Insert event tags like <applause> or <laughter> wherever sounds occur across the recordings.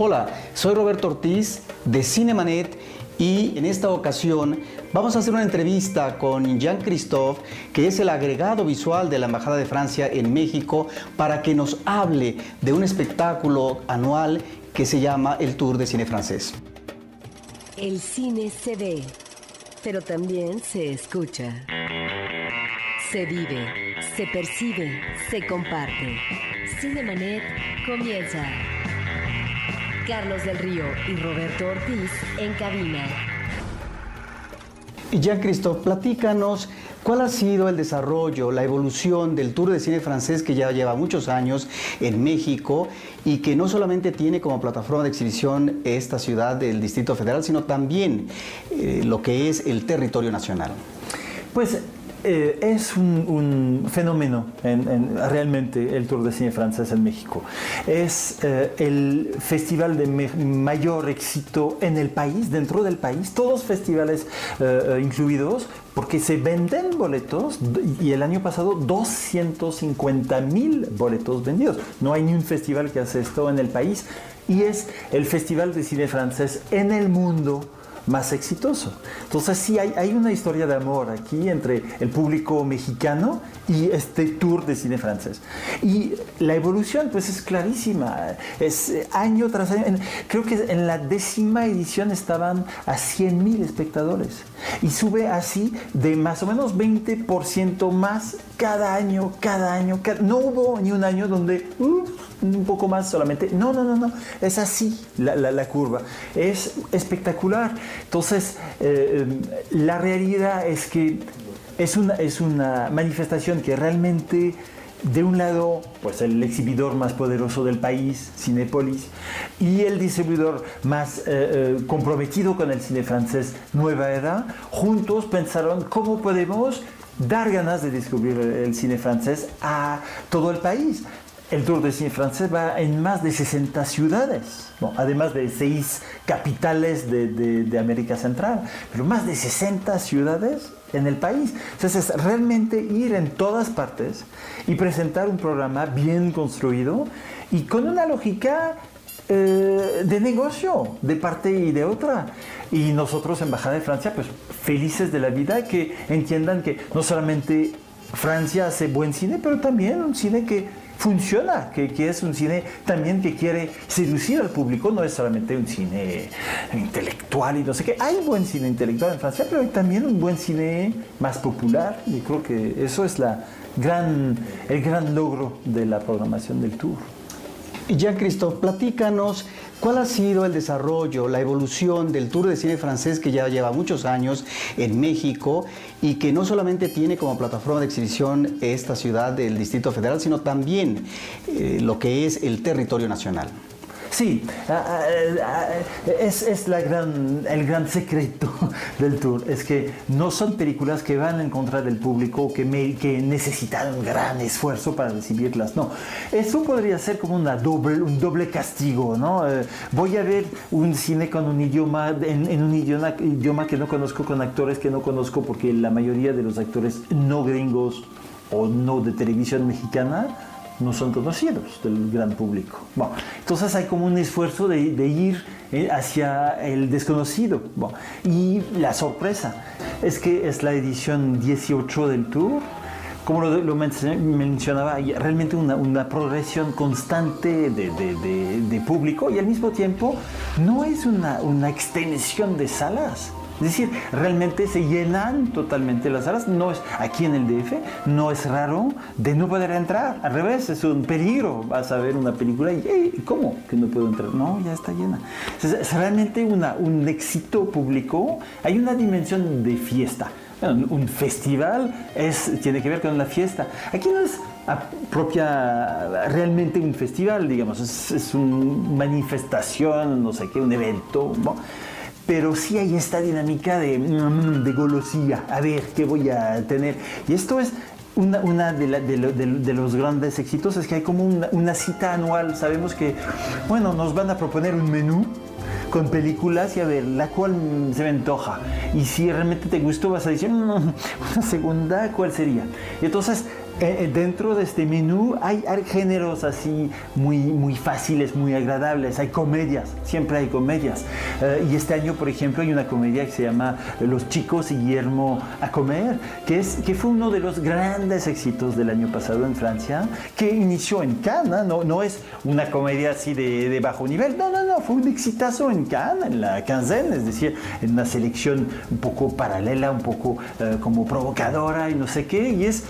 Hola, soy Roberto Ortiz de Cinemanet y en esta ocasión vamos a hacer una entrevista con Jean-Christophe, que es el agregado visual de la Embajada de Francia en México, para que nos hable de un espectáculo anual que se llama el Tour de Cine Francés. El cine se ve, pero también se escucha. Se vive, se percibe, se comparte. Cinemanet comienza. Carlos del Río y Roberto Ortiz en cabina. Y ya, Cristo, platícanos cuál ha sido el desarrollo, la evolución del Tour de Cine Francés que ya lleva muchos años en México y que no solamente tiene como plataforma de exhibición esta ciudad del Distrito Federal, sino también eh, lo que es el territorio nacional. Pues eh, es un, fenómeno realmente el Tour de Cine Francés en México. Es eh, el festival de mayor éxito en el país, dentro del país, todos festivales eh, incluidos, porque se venden boletos y el año pasado 250 mil boletos vendidos. No hay ni un festival que hace esto en el país y es el festival de cine francés en el mundo más exitoso. Entonces sí hay, hay una historia de amor aquí entre el público mexicano y este tour de cine francés. Y la evolución pues es clarísima, es eh, año tras año. creo que en la décima edición estaban a 100 mil espectadores y sube así de más o menos 20% más cada año, cada año. no hubo ni un año donde un poco más solamente. No, no, no, no. Es así la, la, curva. Es espectacular. Entonces, eh, la realidad es que es una, es una manifestación que realmente de un lado, pues el exhibidor más poderoso del país, Cinépolis, y el distribuidor más eh, eh, comprometido con el cine francés, Nueva Edad, juntos pensaron cómo podemos dar ganas de descubrir el cine francés a todo el país. El Tour de Cine Francés va en más de 60 ciudades, además de seis capitales de, de, América Central, pero más de 60 ciudades en el país. Entonces, es realmente ir en todas partes y presentar un programa bien construido y con una lógica eh, de negocio de parte y de otra. Y nosotros, Embajada de Francia, pues felices de la vida, que entiendan que no solamente Francia hace buen cine, pero también un cine que funciona, que, que, es un cine también que quiere seducir al público, no es solamente un cine intelectual y no sé qué. Hay buen cine intelectual en Francia, pero hay también un buen cine más popular y creo que eso es la gran, el gran logro de la programación del tour. Cristo, platícanos cuál ha sido el desarrollo, la evolución del Tour de Cine francés que ya lleva muchos años en México y que no solamente tiene como plataforma de exhibición esta ciudad del Distrito Federal, sino también eh, lo que es el territorio nacional. Sí, ah, ah, ah, es, la gran, el gran secreto <laughs> del tour, es que no son películas que van en contra del público que, que necesitan un gran esfuerzo para recibirlas, no. Eso podría ser como una doble, un doble castigo, ¿no? Eh, voy a ver un cine con un idioma, en, en un idioma, idioma que no conozco, con actores que no conozco, porque la mayoría de los actores no gringos o no de televisión mexicana, no son conocidos del gran público. Bueno, entonces hay como un esfuerzo de, ir eh, hacia el desconocido. y la sorpresa es que es la edición 18 del tour. Como lo, mencionaba, realmente una, progresión constante de, público y al mismo tiempo no es una extensión de salas es decir, realmente se llenan totalmente las salas. No es aquí en el DF, no es raro de no poder entrar. Al revés, es un peligro. Vas a ver una película y ¿cómo que no puedo entrar? No, ya está llena. Es realmente una, un éxito público. Hay una dimensión de fiesta. un festival es, tiene que ver con la fiesta. Aquí no es propia realmente un festival, digamos, es, es una manifestación, no sé qué, un evento. Pero sí hay esta dinámica de, mm, de golosía, a ver qué voy a tener. Y esto es una, una de, los grandes éxitos, es que hay como una, cita anual. Sabemos que, bueno, nos van a proponer un menú con películas y a ver la cual se me antoja. Y si realmente te gustó, vas a decir, mm, una segunda, ¿cuál sería? Y entonces eh, eh, dentro de este menú hay, géneros así muy, muy fáciles, muy agradables. Hay comedias, siempre hay comedias. Eh, y este año, por ejemplo, hay una comedia que se llama Los chicos y Guillermo a comer, que, es, que fue uno de los grandes éxitos del año pasado en Francia, que inició en Cannes. No, no es una comedia así de, bajo nivel, no, no, no, fue un exitazo en Cannes, en la quinzaine, es decir, en una selección un poco paralela, un poco como provocadora y no sé qué. Y es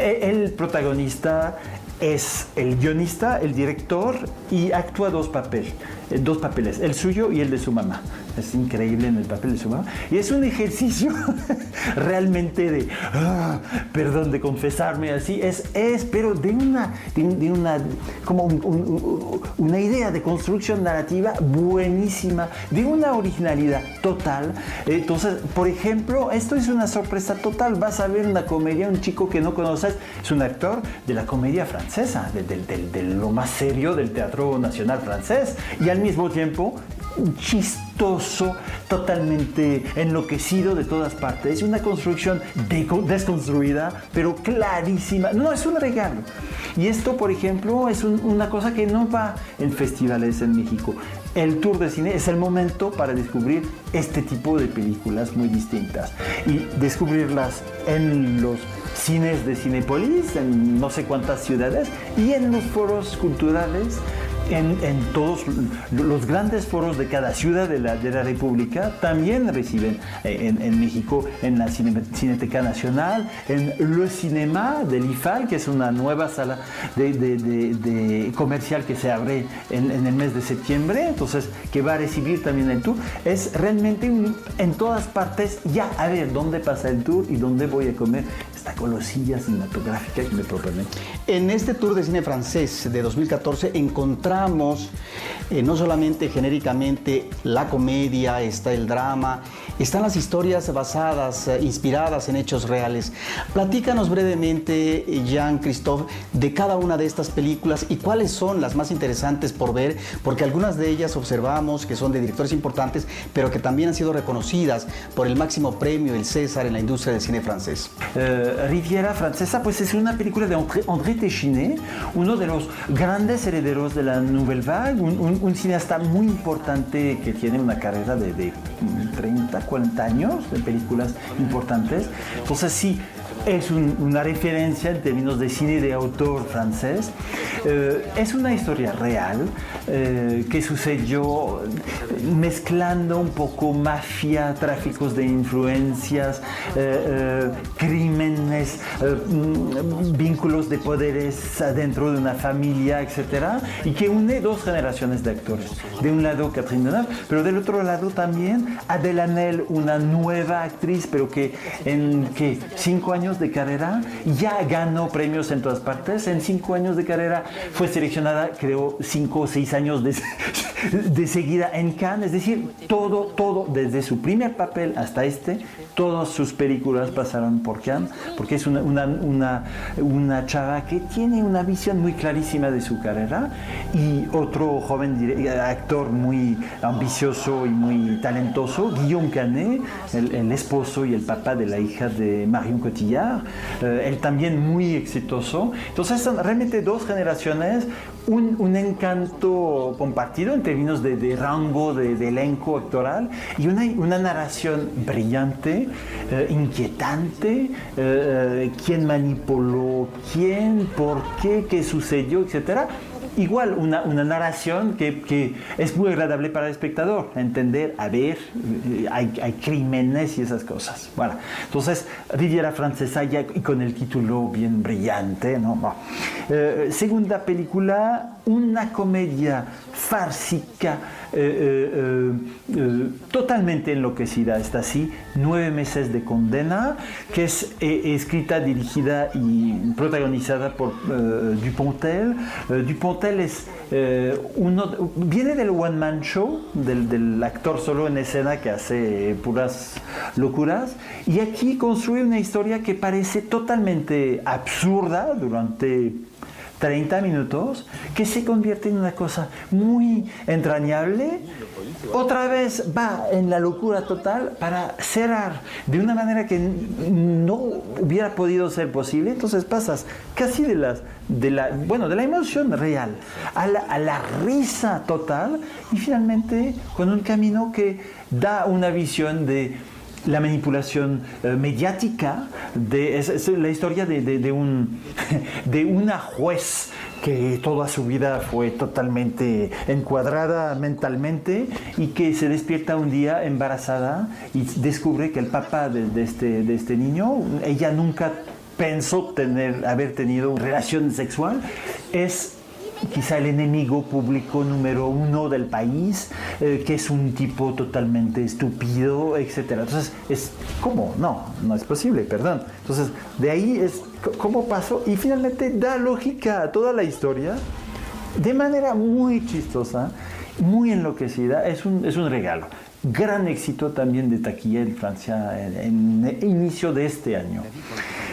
el protagonista es el guionista, el director y actúa dos papeles, dos papeles, el suyo y el de su mamá es increíble en el papel de su mamá. Y es un ejercicio <laughs> realmente de, ah, perdón, de confesarme así, es, es pero de una, de, una, como una idea de construcción narrativa buenísima, de una originalidad total. Entonces, por ejemplo, esto es una sorpresa total. Vas a ver una comedia, un chico que no conoces, es un actor de la comedia francesa, de, de lo más serio del teatro nacional francés, y al mismo tiempo totalmente enloquecido de todas partes. Es una construcción desconstruida, pero clarísima. No, es un regalo. Y esto, por ejemplo, es una cosa que no va en festivales en México. El tour de cine es el momento para descubrir este tipo de películas muy distintas y descubrirlas en los cines de Cinepolis, en no sé cuántas ciudades, y en los foros culturales en, todos los grandes foros de cada ciudad de la, de la República también reciben eh, en, México, en la Cineteca Nacional, en Le Cinema del IFAL, que es una nueva sala de, comercial que se abre en, el mes de septiembre, entonces que va a recibir también el tour. Es realmente en todas partes, ya a ver dónde pasa el tour y dónde voy a comer que me. En este tour de cine francés de 2014 encontramos eh, no solamente genéricamente la comedia, está el drama, están las historias basadas, eh, inspiradas en hechos reales. Platícanos brevemente, Jean-Christophe, de cada una de estas películas y cuáles son las más interesantes por ver, porque algunas de ellas observamos que son de directores importantes, pero que también han sido reconocidas por el máximo premio, el César, en la industria del cine francés. Eh, Riviera Francesa, pues es una película de André, Téchiné, uno de los grandes herederos de la Nouvelle Vague, un, cineasta muy importante que tiene una carrera de, de 30, 40 años de películas importantes. Entonces sí, es una referencia en términos de cine de autor francés. Eh, es una historia real eh, que sucedió mezclando un poco mafia, tráficos de influencias, eh, crímenes, vínculos de poderes dentro de una familia, etc. Y que une dos generaciones de actores. De un lado Catherine Deneuve, pero del otro lado también Adèle Haenel, una nueva actriz, pero que en que cinco años de carrera, ya ganó premios en todas partes. En cinco años de carrera fue seleccionada, creo, cinco o seis años de, <laughs> de seguida en Cannes. Es decir, todo, todo, desde su primer papel hasta este, todas sus películas pasaron por Cannes, porque es una, una, una, chava que tiene una visión muy clarísima de su carrera y otro joven actor muy ambicioso y muy talentoso, Guillaume Canet, el, el esposo y el papá de la hija de Marion Cotillard eh, él también muy exitoso. Entonces son realmente dos generaciones, un, un encanto compartido en términos de, rango, de, elenco actoral y una, una narración brillante, eh, inquietante, eh, quién manipuló quién, por qué, qué sucedió, etcétera igual una, una narración que, que, es muy agradable para el espectador, entender, a ver, eh, hay, hay crímenes y esas cosas. Bueno, entonces, Riviera Francesa ya y con el título bien brillante, ¿no? Eh, segunda película, una comedia fársica eh, eh, eh, totalmente enloquecida, está así, nueve meses de condena, que es escrita, dirigida y protagonizada por Dupontel. Dupontel es uno, viene del one man show, del, del actor solo en escena que hace puras locuras, y aquí construye una historia que parece totalmente absurda durante 30 minutos que se convierte en una cosa muy entrañable. Otra vez va en la locura total para cerrar de una manera que no hubiera podido ser posible. Entonces pasas casi de, las, de, la, bueno, de la emoción real a la, a la risa total y finalmente con un camino que da una visión de la manipulación eh, mediática, de, la historia de, de, un, <laughs> de una juez que toda su vida fue totalmente encuadrada mentalmente y que se despierta un día embarazada y descubre que el papá de, este, de este niño, ella nunca pensó tener, haber tenido relación sexual, es quizá el enemigo público número uno del país, eh, que es un tipo totalmente estúpido, etc. Entonces, es ¿cómo? No, no es posible, perdón. Entonces, de ahí es cómo pasó y finalmente da lógica a toda la historia de manera muy chistosa, muy enloquecida. Es un, es un regalo. Gran éxito también de taquilla en Francia en, en inicio de este año.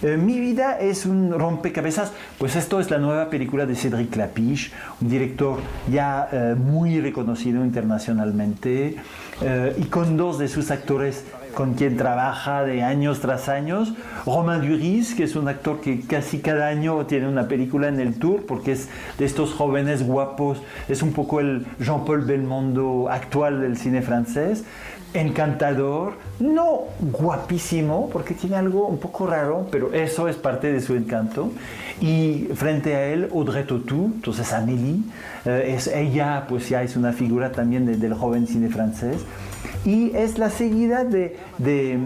Eh, mi vida es un rompecabezas, pues esto es la nueva película de Cédric Lapiche, un director ya eh, muy reconocido internacionalmente eh, y con dos de sus actores con quien trabaja de años tras años. Romain Duris, que es un actor que casi cada año tiene una película en el tour, porque es de estos jóvenes guapos, es un poco el Jean-Paul Belmondo actual del cine francés encantador, no guapísimo, porque tiene algo un poco raro, pero eso es parte de su encanto. Y frente a él, Audrey Tautou, entonces Amélie, eh, es ella, pues ya es una figura también del joven cine francés. Y es la seguida de, de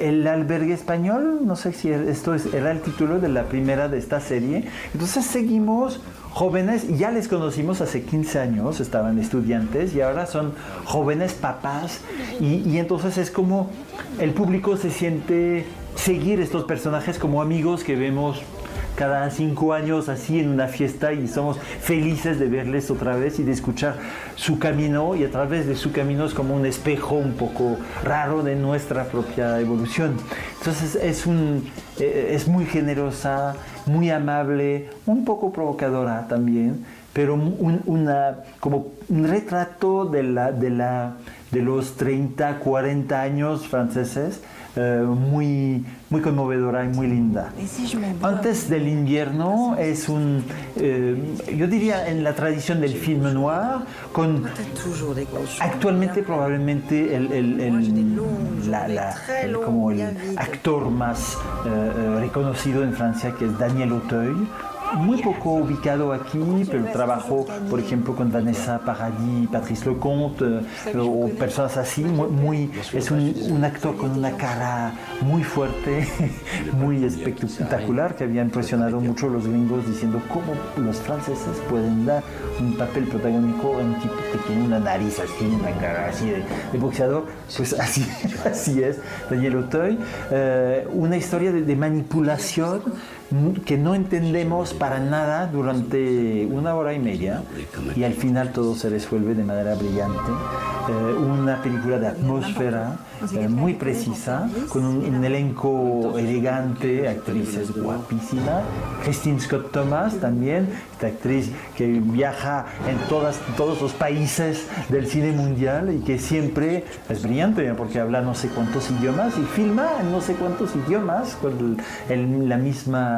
el, albergue español, no sé si esto es, era el título de la primera de esta serie. Entonces seguimos jóvenes, ya les conocimos hace 15 años, estaban estudiantes y ahora son jóvenes papás y, entonces es como el público se siente seguir estos personajes como amigos que vemos cada cinco años así en una fiesta y somos felices de verles otra vez y de escuchar su camino y a través de su camino es como un espejo un poco raro de nuestra propia evolución. Entonces es, un, eh, es muy generosa, muy amable, un poco provocadora también, pero un, una, como un retrato de, la, de, la, de los 30, 40 años franceses eh, muy, muy conmovedora y muy linda. Antes del invierno es un, eh, yo diría en la tradición del film noir, con actualmente probablemente el, el, el, la, la, como el actor más eh, reconocido en Francia, que es Daniel Auteuil muy poco ubicado aquí, pero trabajó, por ejemplo, con Vanessa Paradis, Patrice Lecomte, eh, o personas así. Muy, es un, actor con una cara muy fuerte, <laughs> muy espectacular, que había impresionado mucho a los gringos diciendo cómo los franceses pueden dar un papel protagónico a un tipo que tiene una nariz así, una cara así de, boxeador. Pues así, <laughs> así es, Daniel Auteuil. Eh, una historia de, de manipulación que no entendemos para nada durante una hora y media y al final todo se resuelve de manera brillante. Eh, una película de atmósfera eh, muy precisa, con un, elenco elegante, actrices guapísimas. Christine Scott Thomas también, esta actriz que viaja en todas, todos los países del cine mundial y que siempre es brillante porque habla no sé cuántos idiomas y filma en no sé cuántos idiomas con la misma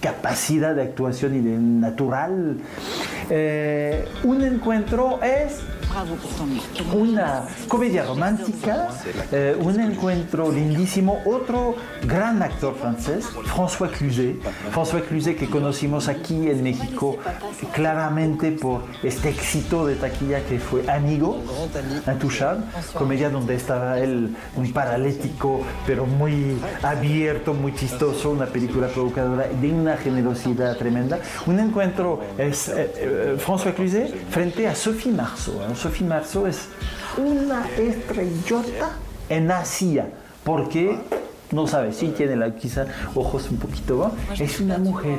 capacidad de actuación y de natural. Eh, un encuentro es una comedia romántica, eh, un encuentro lindísimo. Otro gran actor francés, François Cluzet. François Cluzet que conocimos aquí en México claramente por este éxito de taquilla que fue Amigo, Intouchable, comedia donde estaba él, un paralético, pero muy abierto, muy chistoso, una película provocadora de una generosidad tremenda. Un encuentro es eh, eh, François Cluzet frente a Sophie Marceau. Sophie Marceau es una estrellota en Asia, porque no sabe, sí tiene la, quizá ojos un poquito, es una mujer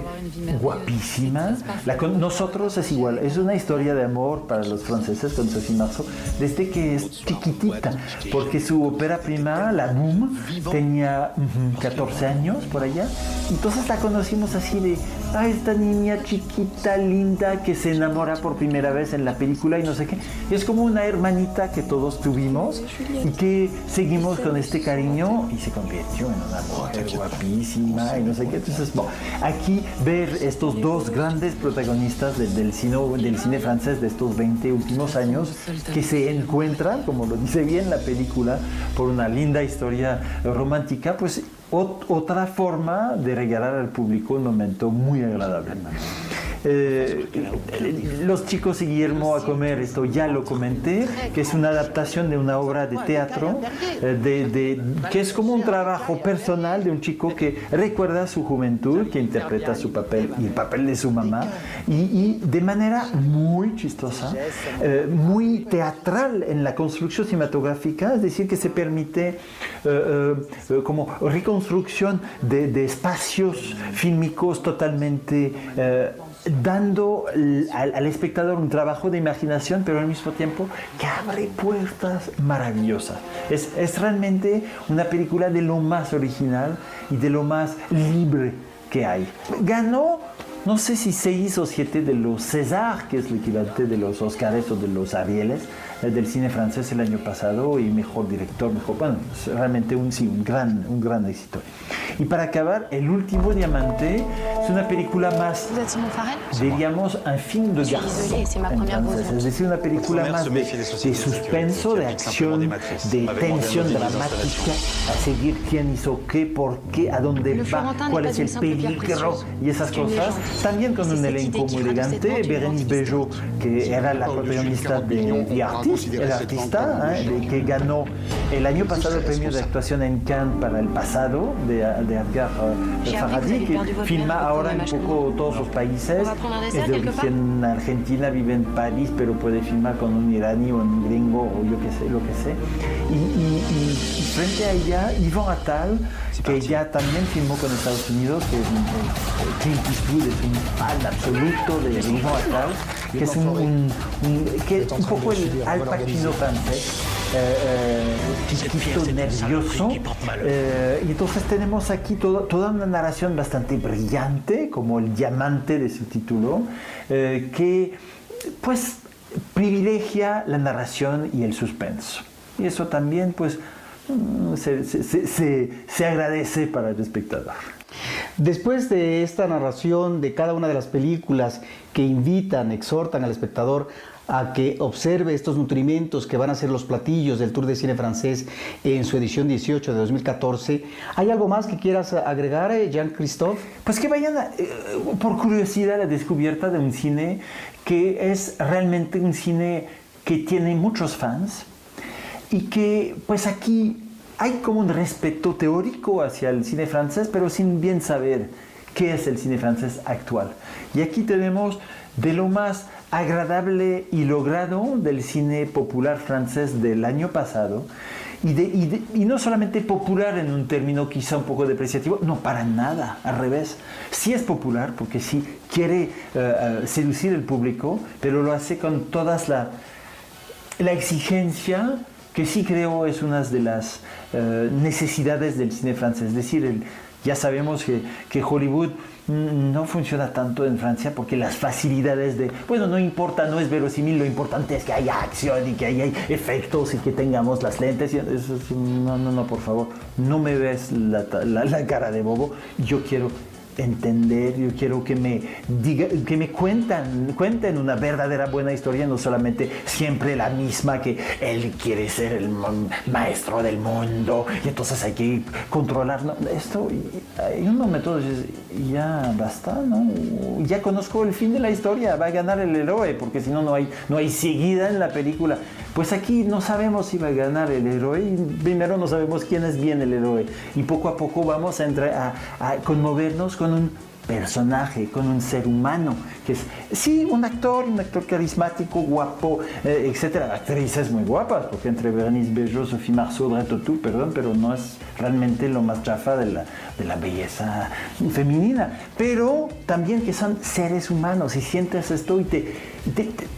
guapísima. La, con nosotros es igual, es una historia de amor para los franceses con Sophie Marceau desde que es chiquitita, porque su ópera prima, la Boom, tenía 14 años por allá, entonces la conocimos así de, ah, esta niña chiquita, linda, que se enamora por primera vez en la película y no sé qué. Es como una hermanita que todos tuvimos y que seguimos con este cariño y se convirtió en una mujer guapísima y no sé qué. Entonces, bueno, aquí ver estos dos grandes protagonistas del, cine, del cine francés de estos 20 últimos años que se encuentran, como lo dice bien la película, por una linda historia romántica, pues otra forma de regalar al público un momento muy agradable. Eh, los chicos y Guillermo a comer, esto ya lo comenté, que es una adaptación de una obra de teatro, eh, de, que es como un trabajo personal de un chico que recuerda su juventud, que interpreta su papel y el papel de su mamá, y, de manera muy chistosa, eh, muy teatral en la construcción cinematográfica, es decir, que se permite como reconstrucción de, de, espacios fílmicos totalmente dando al, espectador un trabajo de imaginación, pero al mismo tiempo que abre puertas maravillosas. Es, es realmente una película de lo más original y de lo más libre que hay. Ganó no sé si seis o siete de los César, que es el equivalente de los Oscars o de los Arieles, del cine francés el año pasado y mejor director, mejor, bueno, realmente un, sí, un, gran, un gran éxito. Y para acabar, El último diamante es una película más, diríamos, un film de garçon. es decir, una película más de, de, suspenso, de acción, de tensión dramática, a seguir quién hizo qué, por qué, a dónde va, cuál es el peligro y esas cosas. También con un elenco muy elegante, Bérénice Bejo, que era la protagonista de The el artista ¿eh? que ganó el año pasado el premio de actuación en Cannes para el pasado de, de Edgar Farhadi, que filma ahora en poco todos los países. Es de origen argentina, vive en París, pero puede filmar con un iraní o un gringo o yo que sé, lo que sé. Y, frente a ella, Yvonne Attal, que ya también filmó con Estados Unidos, que es un, Clint Eastwood es un fan absoluto de Attal, que es un, que un poco el Al Pacino francés. Eh, eh, chiquito, nervioso. Eh, y entonces tenemos aquí toda una narración bastante brillante, como el diamante de su título, que pues privilegia la narración y el suspenso. Y eso también pues mm, se agradece para el espectador. Después de esta narración de cada una de las películas que invitan, exhortan al espectador a que observe estos nutrimentos que van a ser los platillos del Tour de Cine francés en su edición 18 de 2014. ¿Hay algo más que quieras agregar, eh, Jean-Christophe? Pues que vayan eh, por curiosidad a la descubierta de un cine que es realmente un cine que tiene muchos fans y que pues aquí hay como un respeto teórico hacia el cine francés, pero sin bien saber qué es el cine francés actual. Y aquí tenemos de lo más agradable y logrado del cine popular francés del año pasado. Y, de, y, no solamente popular en un término quizá un poco depreciativo, no, para nada, al revés. Sí es popular porque sí quiere eh, seducir el público, pero lo hace con toda la, la exigencia que sí creo es una de las eh, necesidades del cine francés. Es decir, el, ya sabemos que, que Hollywood no funciona tanto en Francia porque las facilidades de, bueno, no importa, no es verosímil, lo importante es que haya acción y que haya efectos y que tengamos las lentes. no, no, no, por favor, no me ves la, la cara de bobo. Yo quiero entender, yo quiero que me diga, que me cuentan, cuenten una verdadera buena historia, no solamente siempre la misma que él quiere ser el maestro del mundo y entonces hay que controlar. esto, hay un momento dices, ya basta, ¿no? Ya conozco el fin de la historia, va a ganar el héroe, porque si no, no hay, no hay seguida en la película. Pues aquí no sabemos si va a ganar el héroe y primero no sabemos quién es bien el héroe. Y poco a poco vamos a, entrar a, a conmovernos con un personaje, con un ser humano, que es, sí, un actor, un actor carismático, guapo, eh, etcétera, actrices muy guapas, porque entre Bernice Bejo, Sophie Marceau, Reto perdón, pero no es realmente lo más chafa de la, de la belleza femenina, pero también que son seres humanos y sientes esto y te,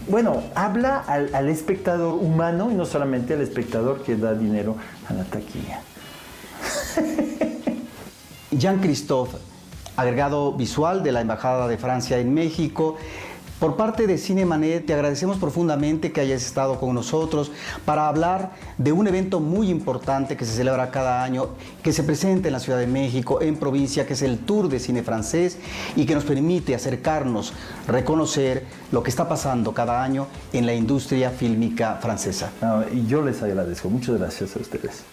bueno, habla al, al espectador humano y no solamente al espectador que da dinero a la taquilla. Jean-Christophe, agregado visual de la Embajada de Francia en México. Por parte de Cinemanet, te agradecemos profundamente que hayas estado con nosotros para hablar de un evento muy importante que se celebra cada año, que se presenta en la Ciudad de México, en provincia, que es el Tour de Cine Francés y que nos permite acercarnos, reconocer lo que está pasando cada año en la industria fílmica francesa. y yo les agradezco. Muchas gracias a ustedes.